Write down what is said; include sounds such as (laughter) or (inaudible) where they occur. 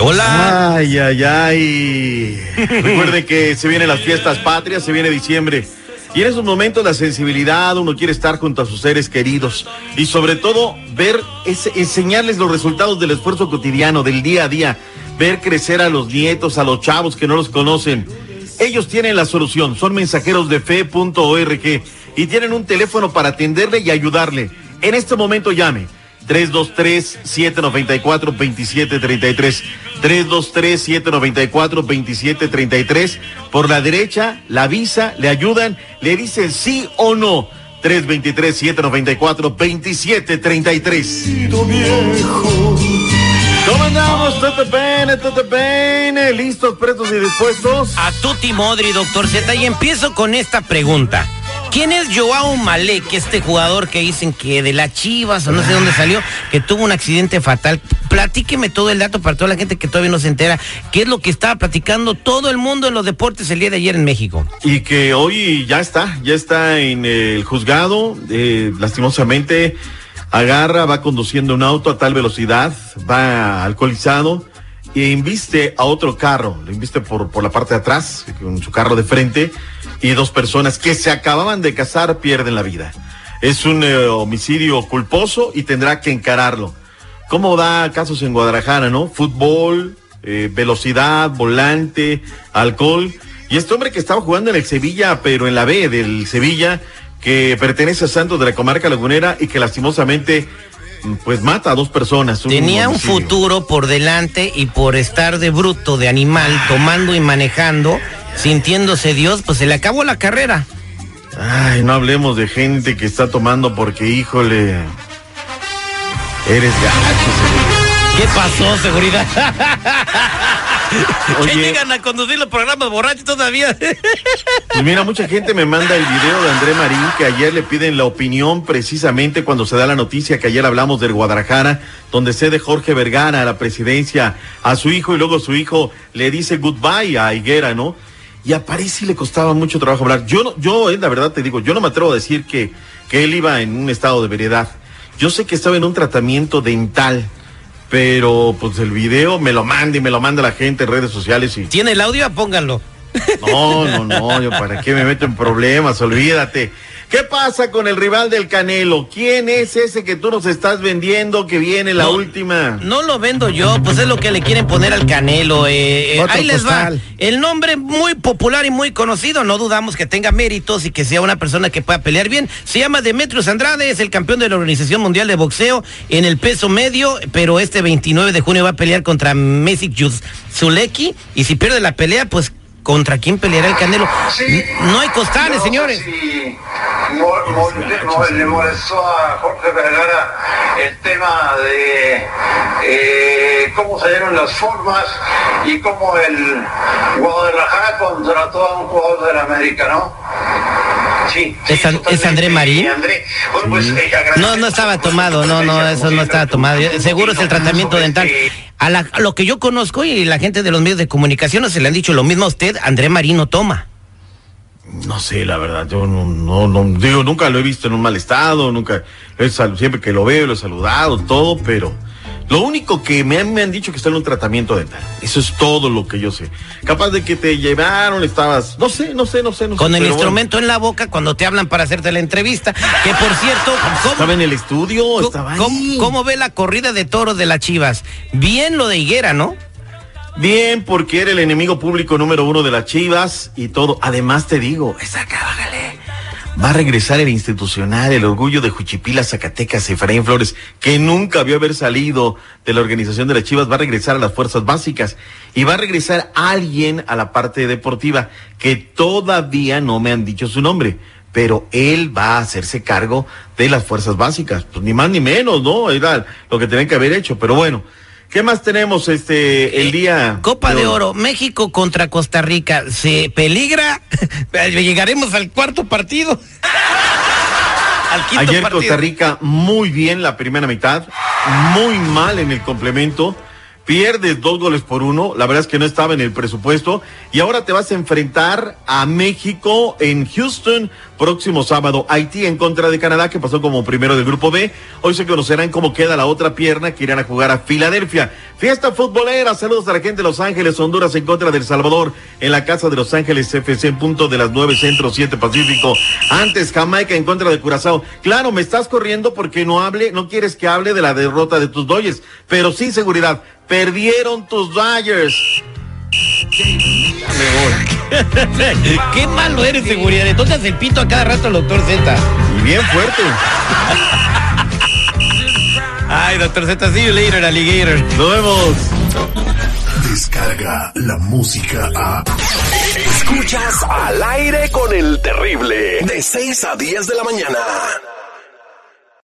Hola. Ay, ay, ay. Recuerde que se vienen las fiestas patrias, se viene diciembre. Y en esos momentos la sensibilidad, uno quiere estar junto a sus seres queridos y sobre todo ver, ese, enseñarles los resultados del esfuerzo cotidiano, del día a día, ver crecer a los nietos, a los chavos que no los conocen. Ellos tienen la solución, son mensajeros de fe.org y tienen un teléfono para atenderle y ayudarle. En este momento llame 323-794-2733. 323-794-2733. Por la derecha, la visa, le ayudan, le dicen sí o no. 323-794-2733. viejo. ¿Cómo andamos? Tete Pene. ¿Listos, prestos y dispuestos? A Tuti Modri, doctor Z. Y empiezo con esta pregunta. ¿Quién es Joao Malek, este jugador que dicen que de las Chivas o no sé dónde salió, que tuvo un accidente fatal? Platíqueme todo el dato para toda la gente que todavía no se entera. ¿Qué es lo que estaba platicando todo el mundo en los deportes el día de ayer en México? Y que hoy ya está, ya está en el juzgado. Eh, lastimosamente, agarra, va conduciendo un auto a tal velocidad, va alcoholizado e inviste a otro carro, lo inviste por, por la parte de atrás, con su carro de frente, y dos personas que se acababan de casar pierden la vida. Es un eh, homicidio culposo y tendrá que encararlo. ¿Cómo da casos en Guadalajara, no? Fútbol, eh, velocidad, volante, alcohol. Y este hombre que estaba jugando en el Sevilla, pero en la B del Sevilla, que pertenece a Santos de la comarca lagunera y que lastimosamente pues mata a dos personas. Tenía un homicidio. futuro por delante y por estar de bruto, de animal, tomando y manejando, sintiéndose Dios, pues se le acabó la carrera. Ay, no hablemos de gente que está tomando porque, híjole, eres gacho. ¿Qué pasó, seguridad? (laughs) ¿Qué llegan a conducir los programas borrachos todavía? Pues mira, mucha gente me manda el video de André Marín que ayer le piden la opinión precisamente cuando se da la noticia que ayer hablamos del Guadalajara, donde cede Jorge Vergara a la presidencia a su hijo y luego su hijo le dice goodbye a Higuera, ¿no? Y a París sí le costaba mucho trabajo hablar. Yo no, yo, eh, la verdad te digo, yo no me atrevo a decir que, que él iba en un estado de veredad. Yo sé que estaba en un tratamiento dental, pero pues el video me lo manda y me lo manda la gente en redes sociales y ¿Tiene el audio? Pónganlo. no, no, no, yo para qué me meto en problemas, olvídate. ¿Qué pasa con el rival del Canelo? ¿Quién es ese que tú nos estás vendiendo que viene la No, última? No lo vendo yo, pues es lo que le quieren poner al Canelo. eh, eh, ahí les va. El nombre muy popular y muy conocido, no dudamos que tenga méritos y que sea una persona que pueda pelear bien. Se llama Demetrius Andrade, es el campeón de la Organización Mundial de Boxeo en el peso medio, pero este 29 de junio va a pelear contra Mesic Zuleki y si pierde la pelea, pues ¿contra quién peleará el Canelo? No hay costales, No, señores. sí, le- mo- le molestó a Jorge Vergara el tema de eh, cómo salieron las formas y cómo el Guadalajara contrató a un jugador del América, ¿no? Sí. ¿Es An- André Marín? André, bueno, pues, eh, No, no estaba tomado, no, no, eso no estaba tomado. Seguro es el tratamiento dental. A, la- a lo que yo conozco y la gente de los medios de comunicación se le han dicho lo mismo a usted, André Marino toma. No sé, la verdad, yo no, no, no, digo, nunca lo he visto en un mal estado, nunca, siempre que lo veo lo he saludado, todo, pero lo único que me han, me han dicho que está en un tratamiento dental. Eso es todo lo que yo sé. Capaz de que te llevaron, estabas, no sé, no sé, no sé, no sé. Con el bueno. instrumento en la boca cuando te hablan para hacerte la entrevista. Que por cierto, ¿cómo, Estaba en el estudio, cómo- estaba cómo- ahí. cómo ve la corrida de toros de las Chivas? Bien lo de Higuera, ¿no? Bien, porque era el enemigo público número uno de las Chivas y todo. Además te digo, esa bájale. Va a regresar el institucional, el orgullo de Juchipila, Zacatecas, Efraín Flores, que nunca vio haber salido de la organización de las Chivas, va a regresar a las fuerzas básicas y va a regresar alguien a la parte deportiva que todavía no me han dicho su nombre pero él va a hacerse cargo de las fuerzas básicas, pues ni más ni menos, ¿no? Era lo que tenían que haber hecho, pero bueno. ¿Qué más tenemos este el día? Copa de Oro, México contra Costa Rica. ¿Se peligra? (laughs) Llegaremos al cuarto partido. (laughs) al quinto Ayer Costa Rica muy bien la primera mitad, muy mal en el complemento pierdes dos goles por uno, la verdad es que no estaba en el presupuesto, y ahora te vas a enfrentar a México en Houston próximo sábado, Haití en contra de Canadá, que pasó como primero del grupo B, hoy se conocerán cómo queda la otra pierna que irán a jugar a Filadelfia. Fiesta futbolera, saludos a la gente de Los Ángeles, Honduras en contra del Salvador, en la casa de Los Ángeles FC, en punto de las nueve centro, siete pacífico, antes Jamaica en contra de Curazao. Claro, me estás corriendo porque no hable, no quieres que hable de la derrota de tus doyes, pero sin seguridad, Perdieron tus Dodgers. (laughs) Qué malo eres, seguridad. Entonces el pito a cada rato al doctor Z. Y bien fuerte. Ay, doctor Z, see you later, alligator. Nos vemos. Descarga la música a. Escuchas al aire con el terrible. De 6 a 10 de la mañana.